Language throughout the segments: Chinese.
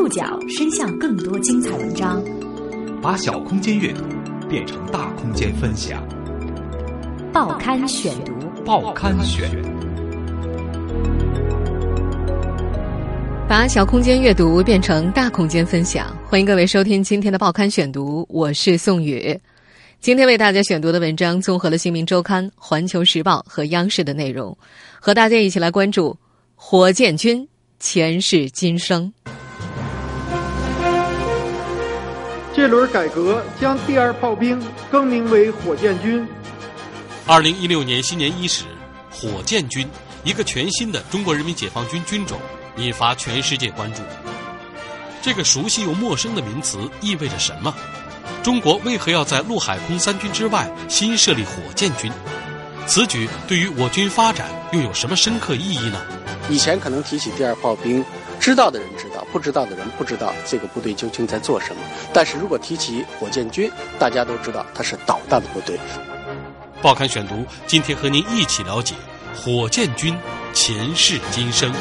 触角伸向更多精彩文章，把小空间阅读变成大空间分享。报刊选读，报刊选，把小空间阅读变成大空间分享。欢迎各位收听今天的报刊选读，我是宋宇。今天为大家选读的文章综合了《新民周刊》《环球时报》和央视的内容，和大家一起来关注火箭军前世今生。这轮改革将第二炮兵更名为火箭军。二零一六年新年伊始，火箭军一个全新的中国人民解放军军种引发全世界关注。这个熟悉又陌生的名词意味着什么？中国为何要在陆海空三军之外新设立火箭军？此举对于我军发展又有什么深刻意义呢？以前可能提起第二炮兵，知道的人知道，不知道的人不知道这个部队究竟在做什么。但是如果提起火箭军，大家都知道它是导弹部队。报刊选读，今天和您一起了解火箭军前世今生。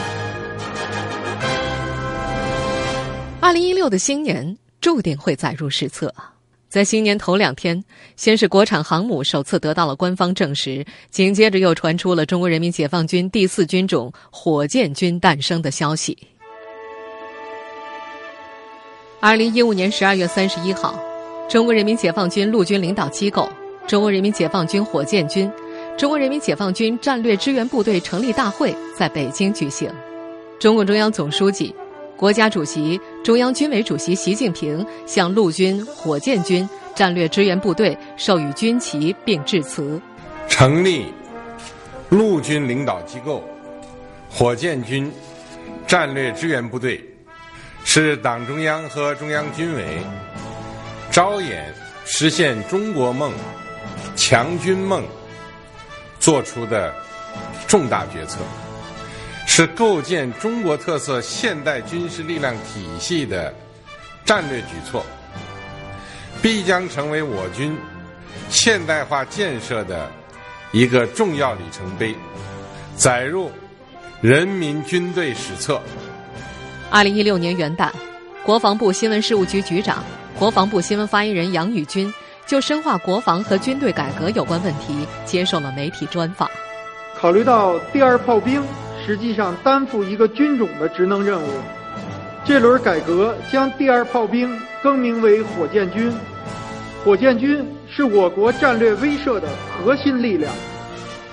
二零一六的新年注定会载入史册。在新年头两天，先是国产航母首次得到了官方证实，紧接着又传出了中国人民解放军第四军种火箭军诞生的消息。二零一五年十二月三十一号，中国人民解放军陆军领导机构——中国人民解放军火箭军、中国人民解放军战略支援部队成立大会在北京举行，中共中央总书记。国家主席、中央军委主席习近平向陆军、火箭军战略支援部队授予军旗并致辞。成立陆军领导机构、火箭军战略支援部队，是党中央和中央军委着眼实现中国梦、强军梦做出的重大决策。是构建中国特色现代军事力量体系的战略举措，必将成为我军现代化建设的一个重要里程碑，载入人民军队史册。二零一六年元旦，国防部新闻事务局局长、国防部新闻发言人杨宇军就深化国防和军队改革有关问题接受了媒体专访。考虑到第二炮兵。实际上担负一个军种的职能任务。这轮改革将第二炮兵更名为火箭军。火箭军是我国战略威慑的核心力量，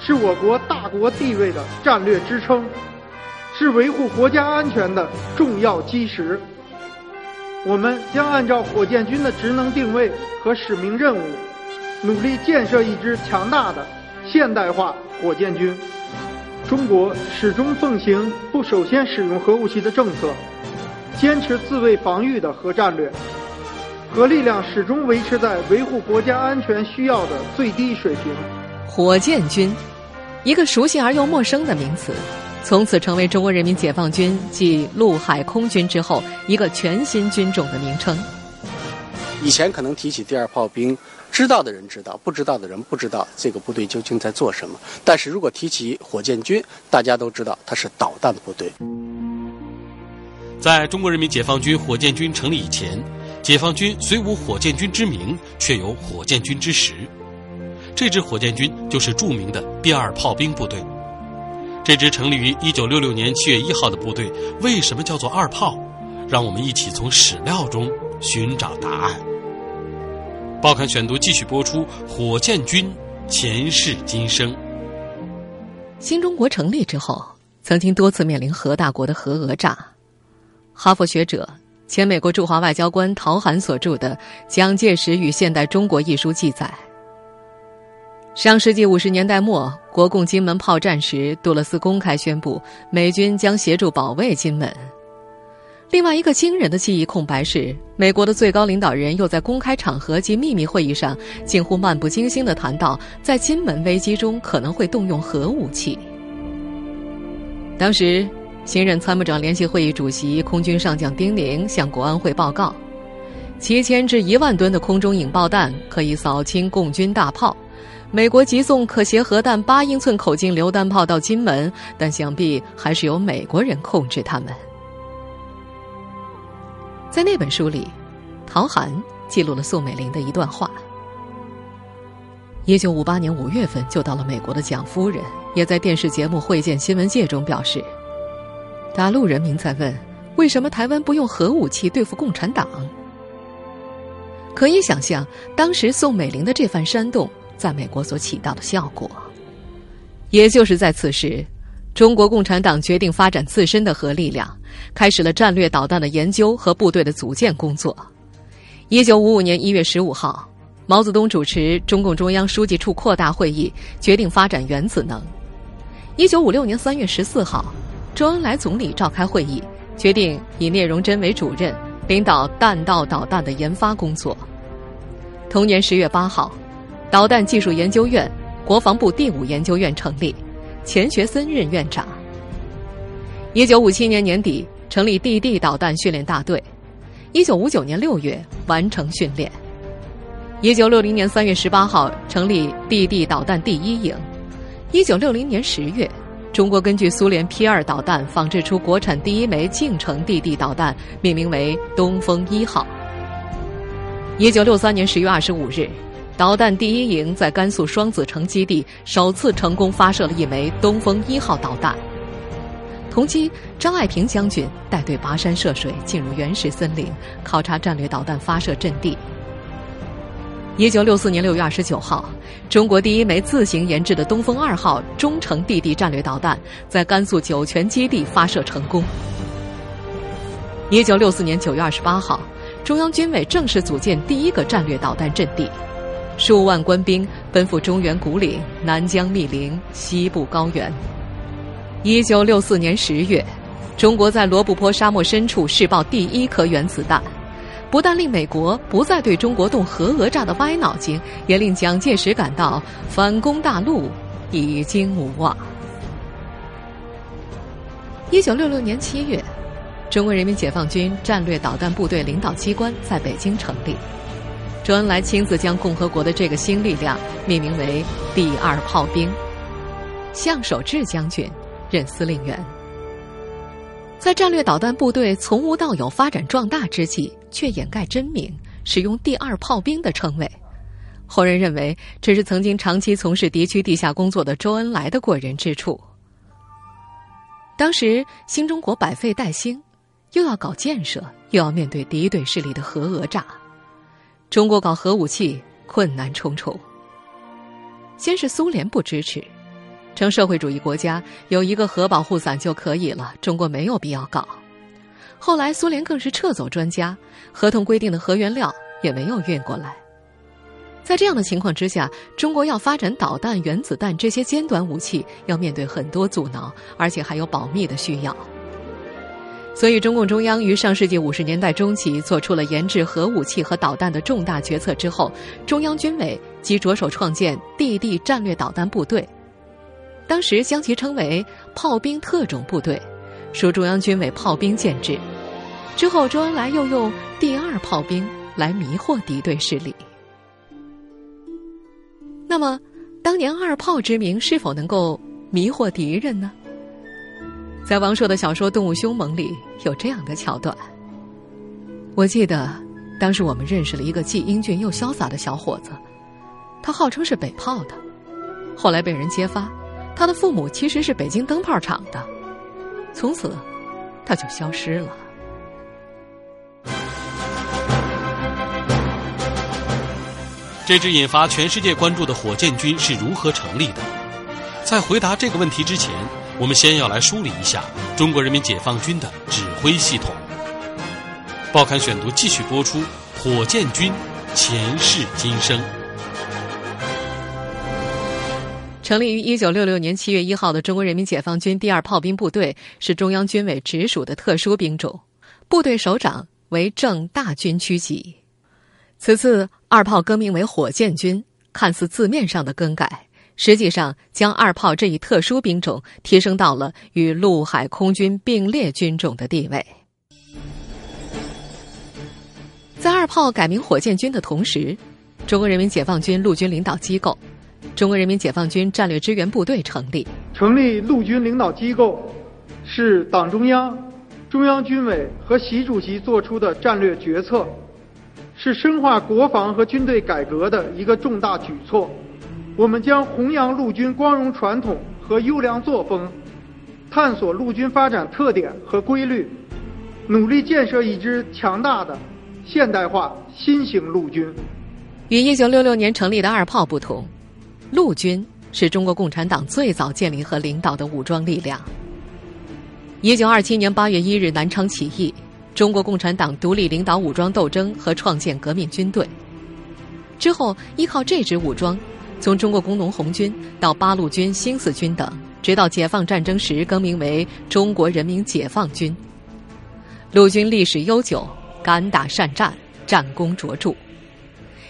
是我国大国地位的战略支撑，是维护国家安全的重要基石。我们将按照火箭军的职能定位和使命任务，努力建设一支强大的现代化火箭军。中国始终奉行不首先使用核武器的政策，坚持自卫防御的核战略，核力量始终维持在维护国家安全需要的最低水平。火箭军，一个熟悉而又陌生的名词，从此成为中国人民解放军继陆海空军之后一个全新军种的名称。以前可能提起第二炮兵。知道的人知道，不知道的人不知道这个部队究竟在做什么。但是如果提起火箭军，大家都知道它是导弹部队。在中国人民解放军火箭军成立以前，解放军虽无火箭军之名，却有火箭军之实。这支火箭军就是著名的第二炮兵部队。这支成立于一九六六年七月一号的部队，为什么叫做二炮？让我们一起从史料中寻找答案。报刊选读继续播出：火箭军前世今生。新中国成立之后，曾经多次面临核大国的核讹诈。哈佛学者、前美国驻华外交官陶涵所著的《蒋介石与现代中国》一书记载，上世纪五十年代末，国共金门炮战时，杜勒斯公开宣布美军将协助保卫金门。另外一个惊人的记忆空白是，美国的最高领导人又在公开场合及秘密会议上，近乎漫不经心地谈到，在金门危机中可能会动用核武器。当时，新任参谋长联席会议主席空军上将丁宁向国安会报告，七千至一万吨的空中引爆弹可以扫清共军大炮，美国急送可携核弹八英寸口径榴弹炮到金门，但想必还是由美国人控制他们。在那本书里，陶寒记录了宋美龄的一段话。一九五八年五月份就到了美国的蒋夫人，也在电视节目《会见新闻界》中表示：“大陆人民在问，为什么台湾不用核武器对付共产党？”可以想象，当时宋美龄的这番煽动在美国所起到的效果。也就是在此时，中国共产党决定发展自身的核力量，开始了战略导弹的研究和部队的组建工作。一九五五年一月十五号。毛泽东主持中共中央书记处扩大会议，决定发展原子能。一九五六年三月十四号，周恩来总理召开会议，决定以聂荣臻为主任，领导弹道导弹的研发工作。同年十月八号，导弹技术研究院、国防部第五研究院成立，钱学森任院长。一九五七年年底，成立地地导弹训练大队。一九五九年六月，完成训练。一九六零年三月十八号成立地地导弹第一营。一九六零年十月，中国根据苏联 P 二导弹仿制出国产第一枚近程地地导弹，命名为“东风一号”。一九六三年十月二十五日，导弹第一营在甘肃双子城基地首次成功发射了一枚“东风一号”导弹。同期，张爱萍将军带队跋山涉水进入原始森林，考察战略导弹发射阵地。一九六四年六月二十九号，中国第一枚自行研制的东风二号中程地地战略导弹在甘肃酒泉基地发射成功。一九六四年九月二十八号，中央军委正式组建第一个战略导弹阵地，数万官兵奔赴中原古岭、南疆密林、西部高原。一九六四年十月，中国在罗布泊沙漠深处试爆第一颗原子弹。不但令美国不再对中国动核讹诈的歪脑筋，也令蒋介石感到反攻大陆已经无望。一九六六年七月，中国人民解放军战略导弹部队领导机关在北京成立，周恩来亲自将共和国的这个新力量命名为“第二炮兵”，向守志将军任司令员。在战略导弹部队从无到有发展壮大之际。却掩盖真名，使用“第二炮兵”的称谓。后人认为，这是曾经长期从事敌区地下工作的周恩来的过人之处。当时新中国百废待兴，又要搞建设，又要面对敌对势力的核讹诈，中国搞核武器困难重重。先是苏联不支持，称社会主义国家有一个核保护伞就可以了，中国没有必要搞。后来，苏联更是撤走专家，合同规定的核原料也没有运过来。在这样的情况之下，中国要发展导弹、原子弹这些尖端武器，要面对很多阻挠，而且还有保密的需要。所以，中共中央于上世纪五十年代中期做出了研制核武器和导弹的重大决策之后，中央军委即着手创建地地战略导弹部队，当时将其称为炮兵特种部队，属中央军委炮兵建制。之后，周恩来又用“第二炮兵”来迷惑敌对势力。那么，当年“二炮”之名是否能够迷惑敌人呢？在王朔的小说《动物凶猛》里有这样的桥段。我记得，当时我们认识了一个既英俊又潇洒的小伙子，他号称是北炮的，后来被人揭发，他的父母其实是北京灯泡厂的，从此他就消失了。这支引发全世界关注的火箭军是如何成立的？在回答这个问题之前，我们先要来梳理一下中国人民解放军的指挥系统。报刊选读继续播出：火箭军前世今生。成立于一九六六年七月一号的中国人民解放军第二炮兵部队是中央军委直属的特殊兵种，部队首长为正大军区级。此次二炮更名为火箭军，看似字面上的更改，实际上将二炮这一特殊兵种提升到了与陆海空军并列军种的地位。在二炮改名火箭军的同时，中国人民解放军陆军领导机构——中国人民解放军战略支援部队成立。成立陆军领导机构，是党中央。中央军委和习主席作出的战略决策，是深化国防和军队改革的一个重大举措。我们将弘扬陆军光荣传统和优良作风，探索陆军发展特点和规律，努力建设一支强大的现代化新型陆军。与一九六六年成立的二炮不同，陆军是中国共产党最早建立和领导的武装力量。一九二七年八月一日，南昌起义，中国共产党独立领导武装斗争和创建革命军队。之后，依靠这支武装，从中国工农红军到八路军、新四军等，直到解放战争时更名为中国人民解放军。陆军历史悠久，敢打善战，战功卓著。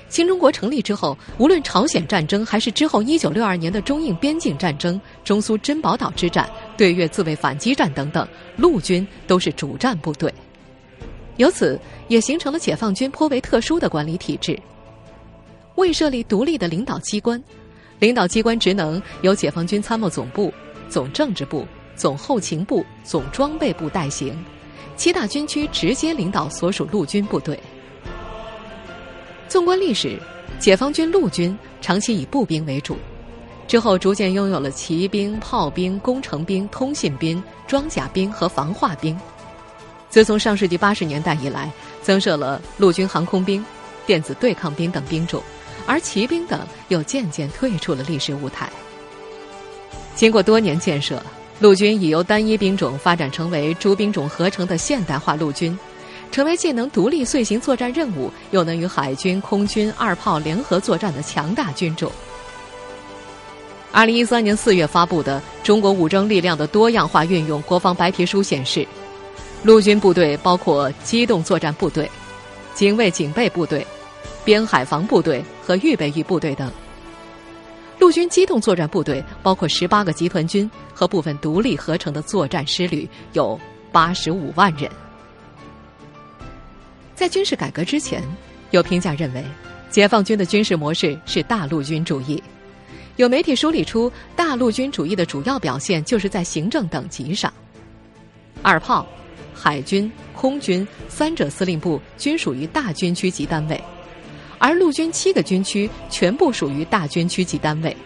新中国成立之后，无论朝鲜战争还是之后一九六二年的中印边境战争、中苏珍宝岛之战、对越自卫反击战等等，陆军都是主战部队。由此也形成了解放军颇为特殊的管理体制。未设立独立的领导机关，领导机关职能由解放军参谋总部、总政治部、总后勤部、总装备部代行，七大军区直接领导所属陆军部队。纵观历史，解放军陆军长期以步兵为主，之后逐渐拥有了骑兵、炮兵、工程兵、通信兵、装甲兵和防化兵。自从上世纪八十年代以来，增设了陆军航空兵、电子对抗兵等兵种，而骑兵等又渐渐退出了历史舞台。经过多年建设，陆军已由单一兵种发展成为诸兵种合成的现代化陆军。成为既能独立遂行作战任务，又能与海军、空军、二炮联合作战的强大军种。二零一三年四月发布的《中国武装力量的多样化运用国防白皮书》显示，陆军部队包括机动作战部队、警卫警备部队、边海防部队和预备役部队等。陆军机动作战部队包括十八个集团军和部分独立合成的作战师旅，有八十五万人。在军事改革之前，有评价认为，解放军的军事模式是大陆军主义。有媒体梳理出，大陆军主义的主要表现就是在行政等级上。二炮、海军、空军三者司令部均属于大军区级单位，而陆军七个军区全部属于大军区级单位。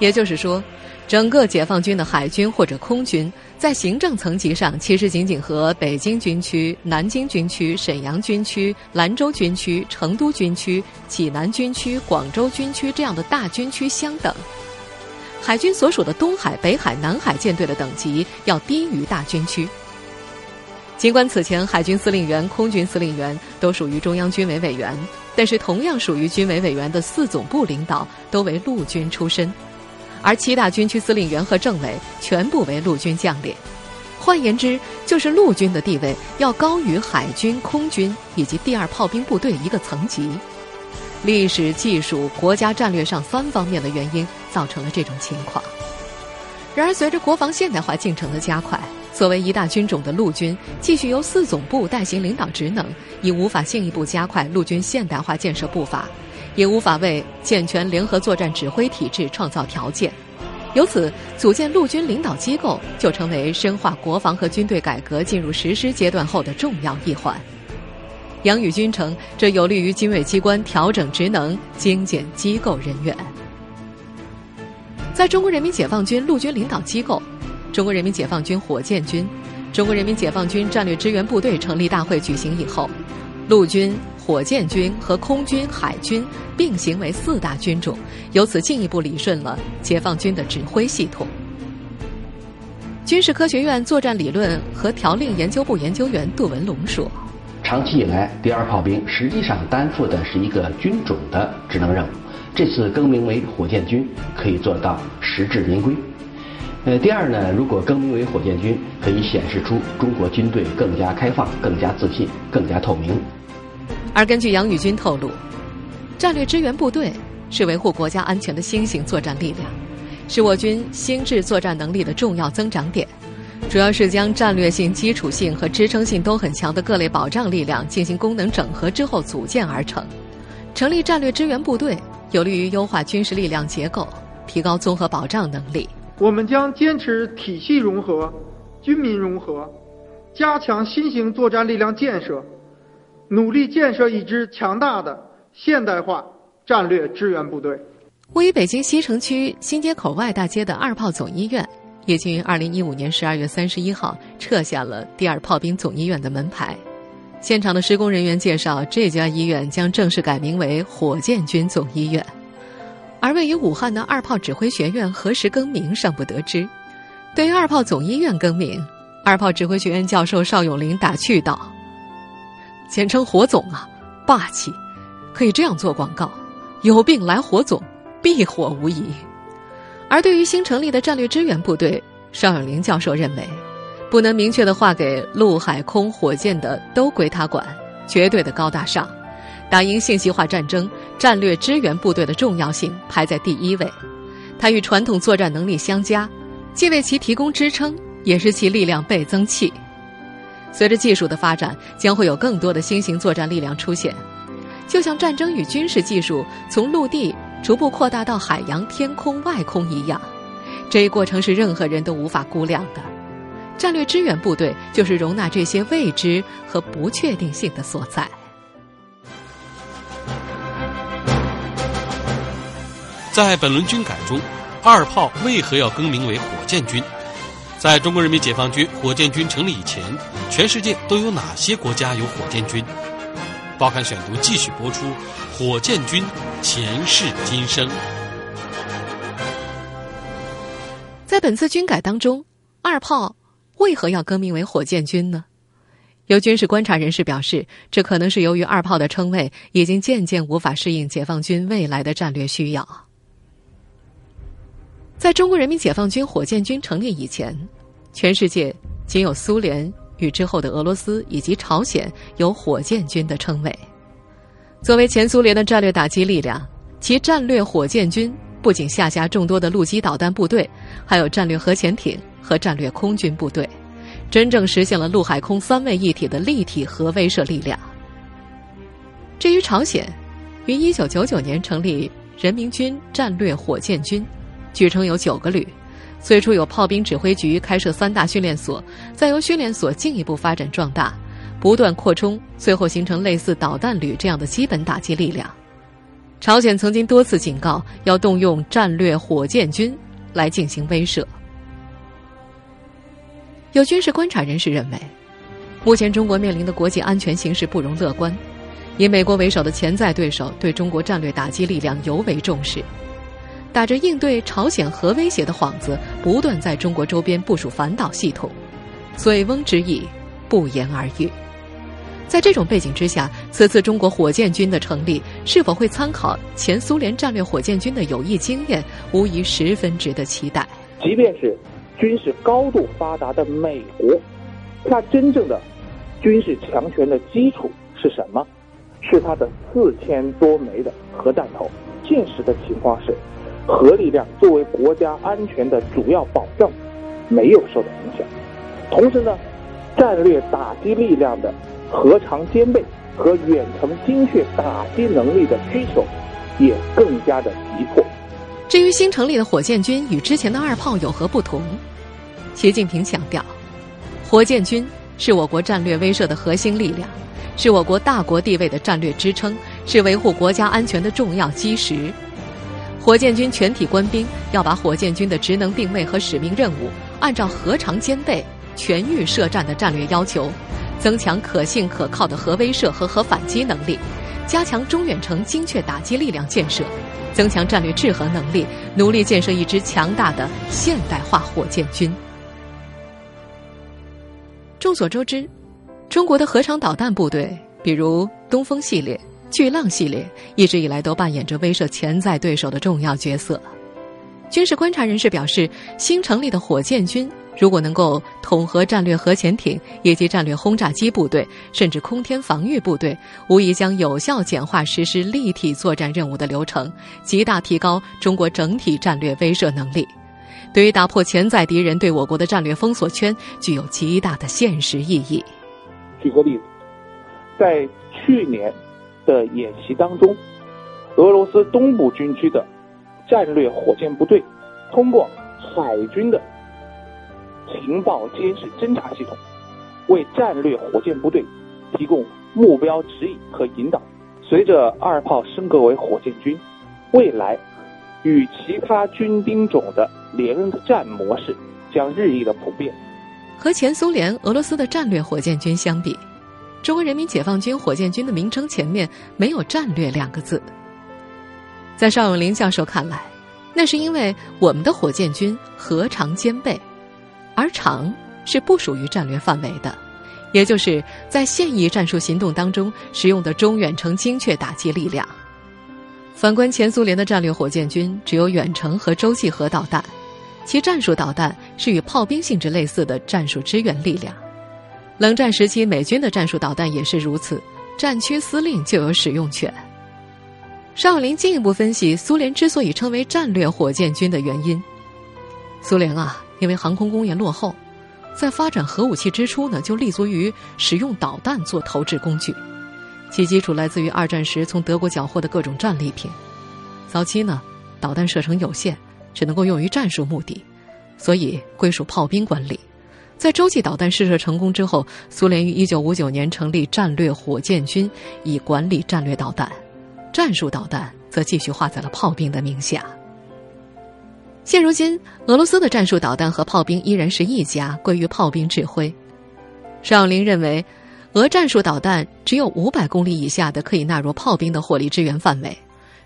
也就是说。整个解放军的海军或者空军，在行政层级上，其实仅仅和北京军区、南京军区、沈阳军区、兰州军区、成都军区、济南军区、广州军区这样的大军区相等。海军所属的东海、北海、南海舰队的等级要低于大军区。尽管此前海军司令员、空军司令员都属于中央军委委员，但是同样属于军委委员的四总部领导都为陆军出身。而七大军区司令员和政委全部为陆军将领，换言之，就是陆军的地位要高于海军、空军以及第二炮兵部队一个层级。历史、技术、国家战略上三方面的原因造成了这种情况。然而，随着国防现代化进程的加快，作为一大军种的陆军继续由四总部代行领导职能，已无法进一步加快陆军现代化建设步伐。也无法为健全联合作战指挥体制创造条件，由此组建陆军领导机构就成为深化国防和军队改革进入实施阶段后的重要一环。杨宇军称，这有利于军委机关调整职能、精简机构人员。在中国人民解放军陆军领导机构、中国人民解放军火箭军、中国人民解放军战略支援部队成立大会举行以后，陆军。火箭军和空军、海军并行为四大军种，由此进一步理顺了解放军的指挥系统。军事科学院作战理论和条令研究部研究员杜文龙说：“长期以来，第二炮兵实际上担负的是一个军种的职能任务，这次更名为火箭军，可以做到实至名归。呃，第二呢，如果更名为火箭军，可以显示出中国军队更加开放、更加自信、更加透明。”而根据杨宇军透露，战略支援部队是维护国家安全的新型作战力量，是我军新质作战能力的重要增长点。主要是将战略性、基础性和支撑性都很强的各类保障力量进行功能整合之后组建而成。成立战略支援部队，有利于优化军事力量结构，提高综合保障能力。我们将坚持体系融合、军民融合。加强新型作战力量建设，努力建设一支强大的现代化战略支援部队。位于北京西城区新街口外大街的二炮总医院，已经于二零一五年十二月三十一号撤下了第二炮兵总医院的门牌。现场的施工人员介绍，这家医院将正式改名为火箭军总医院。而位于武汉的二炮指挥学院何时更名尚不得知。对于二炮总医院更名，二炮指挥学院教授邵永林打趣道：“简称火总啊，霸气，可以这样做广告：有病来火总，必火无疑。”而对于新成立的战略支援部队，邵永林教授认为。不能明确的划给陆海空火箭的都归他管，绝对的高大上。打赢信息化战争，战略支援部队的重要性排在第一位。它与传统作战能力相加，既为其提供支撑，也是其力量倍增器。随着技术的发展，将会有更多的新型作战力量出现，就像战争与军事技术从陆地逐步扩大到海洋、天空、外空一样。这一过程是任何人都无法估量的。战略支援部队就是容纳这些未知和不确定性的所在。在本轮军改中，二炮为何要更名为火箭军？在中国人民解放军火箭军成立以前，全世界都有哪些国家有火箭军？报刊选读继续播出：火箭军前世今生。在本次军改当中，二炮。为何要更名为火箭军呢？有军事观察人士表示，这可能是由于二炮的称谓已经渐渐无法适应解放军未来的战略需要。在中国人民解放军火箭军成立以前，全世界仅有苏联与之后的俄罗斯以及朝鲜有火箭军的称谓。作为前苏联的战略打击力量，其战略火箭军不仅下辖众多的陆基导弹部队，还有战略核潜艇。和战略空军部队，真正实现了陆海空三位一体的立体核威慑力量。至于朝鲜，于一九九九年成立人民军战略火箭军，据称有九个旅，最初有炮兵指挥局开设三大训练所，再由训练所进一步发展壮大，不断扩充，最后形成类似导弹旅这样的基本打击力量。朝鲜曾经多次警告要动用战略火箭军来进行威慑。有军事观察人士认为，目前中国面临的国际安全形势不容乐观。以美国为首的潜在对手对中国战略打击力量尤为重视，打着应对朝鲜核威胁的幌子，不断在中国周边部署反导系统。醉翁之意不言而喻。在这种背景之下，此次中国火箭军的成立是否会参考前苏联战略火箭军的有益经验，无疑十分值得期待。即便是。军事高度发达的美国，它真正的军事强权的基础是什么？是它的四千多枚的核弹头。现实的情况是，核力量作为国家安全的主要保障，没有受到影响。同时呢，战略打击力量的核常兼备和远程精确打击能力的需求，也更加的急迫。至于新成立的火箭军与之前的二炮有何不同？习近平强调，火箭军是我国战略威慑的核心力量，是我国大国地位的战略支撑，是维护国家安全的重要基石。火箭军全体官兵要把火箭军的职能定位和使命任务，按照核常兼备、全域设战的战略要求，增强可信可靠的核威慑和核反击能力，加强中远程精确打击力量建设。增强战略制衡能力，努力建设一支强大的现代化火箭军。众所周知，中国的核常导弹部队，比如东风系列、巨浪系列，一直以来都扮演着威慑潜在对手的重要角色。军事观察人士表示，新成立的火箭军。如果能够统合战略核潜艇以及战略轰炸机部队，甚至空天防御部队，无疑将有效简化实施立体作战任务的流程，极大提高中国整体战略威慑能力。对于打破潜在敌人对我国的战略封锁圈，具有极大的现实意义。举个例子，在去年的演习当中，俄罗斯东部军区的战略火箭部队通过海军的情报监视侦察系统，为战略火箭部队提供目标指引和引导。随着二炮升格为火箭军，未来与其他军兵种的连战模式将日益的普遍。和前苏联、俄罗斯的战略火箭军相比，中国人民解放军火箭军的名称前面没有“战略”两个字。在邵永林教授看来，那是因为我们的火箭军核常兼备，而常是不属于战略范围的。也就是在现役战术行动当中使用的中远程精确打击力量。反观前苏联的战略火箭军，只有远程和洲际核导弹，其战术导弹是与炮兵性质类似的战术支援力量。冷战时期，美军的战术导弹也是如此，战区司令就有使用权。邵林进一步分析苏联之所以称为战略火箭军的原因：苏联啊，因为航空工业落后。在发展核武器之初呢，就立足于使用导弹做投掷工具，其基础来自于二战时从德国缴获的各种战利品。早期呢，导弹射程有限，只能够用于战术目的，所以归属炮兵管理。在洲际导弹试射成功之后，苏联于一九五九年成立战略火箭军，以管理战略导弹，战术导弹则继续划在了炮兵的名下。现如今，俄罗斯的战术导弹和炮兵依然是一家，归于炮兵指挥。邵林认为，俄战术导弹只有五百公里以下的可以纳入炮兵的火力支援范围，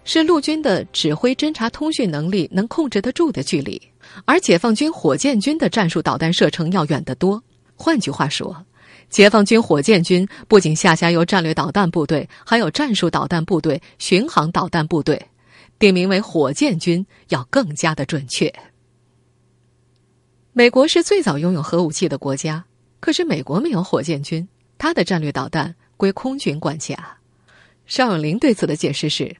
是陆军的指挥、侦察、通讯能力能控制得住的距离。而解放军火箭军的战术导弹射程要远得多。换句话说，解放军火箭军不仅下辖有战略导弹部队，还有战术导弹部队、巡航导弹部队。定名为火箭军要更加的准确。美国是最早拥有核武器的国家，可是美国没有火箭军，它的战略导弹归空军管辖。邵永林对此的解释是：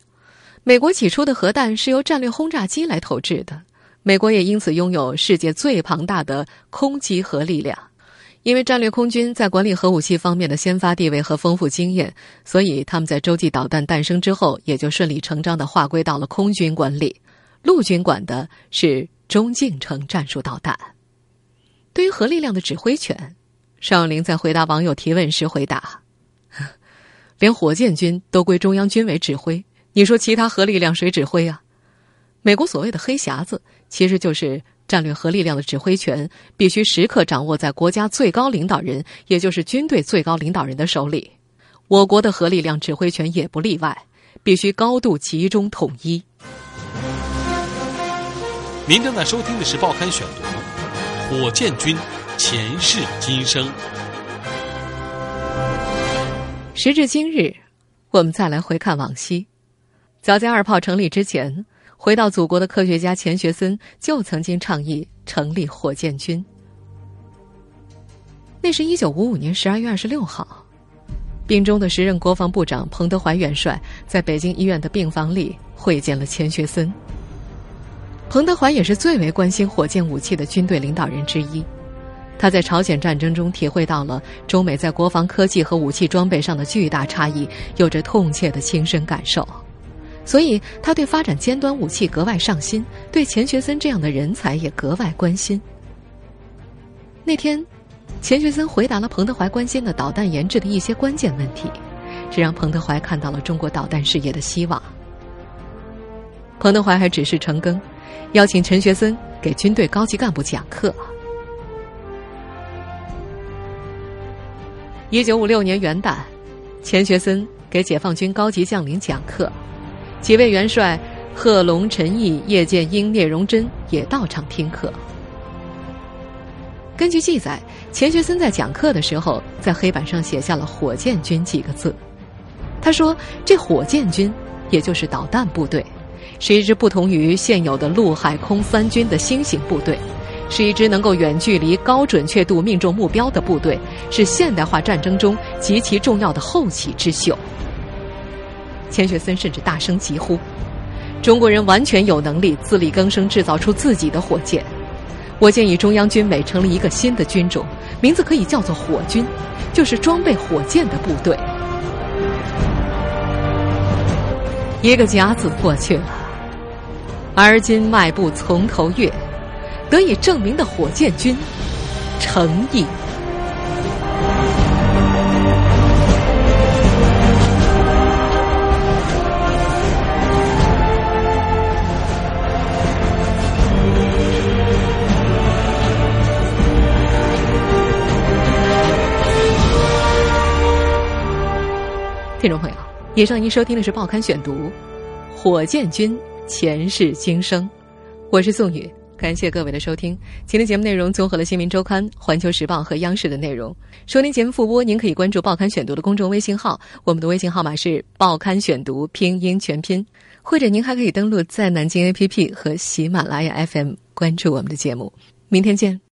美国起初的核弹是由战略轰炸机来投掷的，美国也因此拥有世界最庞大的空集核力量。因为战略空军在管理核武器方面的先发地位和丰富经验，所以他们在洲际导弹诞生之后，也就顺理成章的划归到了空军管理。陆军管的是中近程战术导弹。对于核力量的指挥权，邵永林在回答网友提问时回答：“ 连火箭军都归中央军委指挥，你说其他核力量谁指挥啊？美国所谓的黑匣子，其实就是。”战略核力量的指挥权必须时刻掌握在国家最高领导人，也就是军队最高领导人的手里。我国的核力量指挥权也不例外，必须高度集中统一。您正在收听的是《报刊选读》，火箭军前世今生。时至今日，我们再来回看往昔，早在二炮成立之前。回到祖国的科学家钱学森就曾经倡议成立火箭军。那是一九五五年十二月二十六号，病中的时任国防部长彭德怀元帅在北京医院的病房里会见了钱学森。彭德怀也是最为关心火箭武器的军队领导人之一，他在朝鲜战争中体会到了中美在国防科技和武器装备上的巨大差异，有着痛切的亲身感受。所以，他对发展尖端武器格外上心，对钱学森这样的人才也格外关心。那天，钱学森回答了彭德怀关心的导弹研制的一些关键问题，这让彭德怀看到了中国导弹事业的希望。彭德怀还指示陈赓，邀请陈学森给军队高级干部讲课。一九五六年元旦，钱学森给解放军高级将领讲课。几位元帅贺龙、陈毅、叶剑英、聂荣臻也到场听课。根据记载，钱学森在讲课的时候，在黑板上写下了“火箭军”几个字。他说：“这火箭军，也就是导弹部队，是一支不同于现有的陆海空三军的新型部队，是一支能够远距离、高准确度命中目标的部队，是现代化战争中极其重要的后起之秀。”钱学森甚至大声疾呼：“中国人完全有能力自力更生，制造出自己的火箭。我建议中央军委成立一个新的军种，名字可以叫做火军，就是装备火箭的部队。”一个甲子过去了，而今迈步从头越，得以证明的火箭军，诚意。听众朋友，以上您收听的是《报刊选读》，火箭军前世今生，我是宋宇。感谢各位的收听。今天节目内容综合了《新民周刊》、《环球时报》和央视的内容。收听节目复播，您可以关注《报刊选读》的公众微信号，我们的微信号码是《报刊选读》拼音全拼，或者您还可以登录在南京 APP 和喜马拉雅 FM 关注我们的节目。明天见。